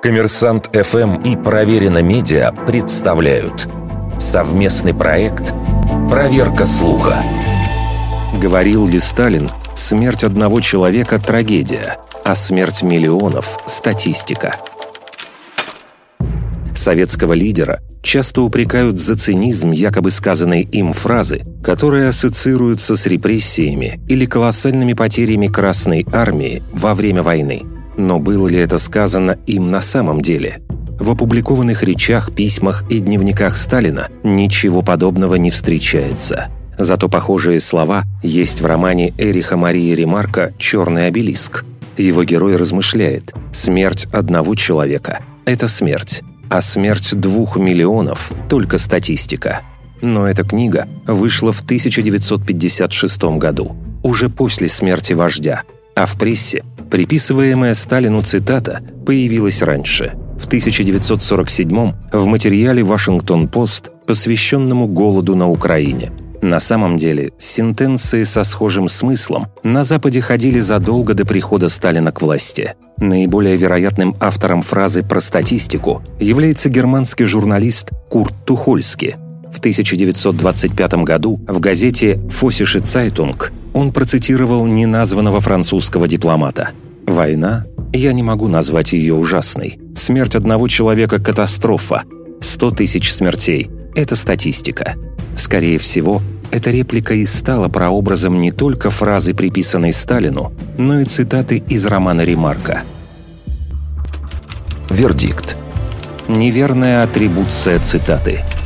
Коммерсант ФМ и Проверено Медиа представляют совместный проект «Проверка слуха». Говорил ли Сталин, смерть одного человека – трагедия, а смерть миллионов – статистика? Советского лидера часто упрекают за цинизм якобы сказанной им фразы, которые ассоциируются с репрессиями или колоссальными потерями Красной Армии во время войны – но было ли это сказано им на самом деле? В опубликованных речах, письмах и дневниках Сталина ничего подобного не встречается. Зато похожие слова есть в романе Эриха Марии Ремарка «Черный обелиск». Его герой размышляет «Смерть одного человека – это смерть, а смерть двух миллионов – только статистика». Но эта книга вышла в 1956 году, уже после смерти вождя, а в прессе Приписываемая Сталину цитата появилась раньше. В 1947 в материале «Вашингтон-Пост», посвященному голоду на Украине. На самом деле, сентенции со схожим смыслом на Западе ходили задолго до прихода Сталина к власти. Наиболее вероятным автором фразы про статистику является германский журналист Курт Тухольски. В 1925 году в газете «Фоссише Цайтунг» он процитировал неназванного французского дипломата. «Война? Я не могу назвать ее ужасной. Смерть одного человека – катастрофа. Сто тысяч смертей – это статистика». Скорее всего, эта реплика и стала прообразом не только фразы, приписанной Сталину, но и цитаты из романа Ремарка. Вердикт. Неверная атрибуция цитаты –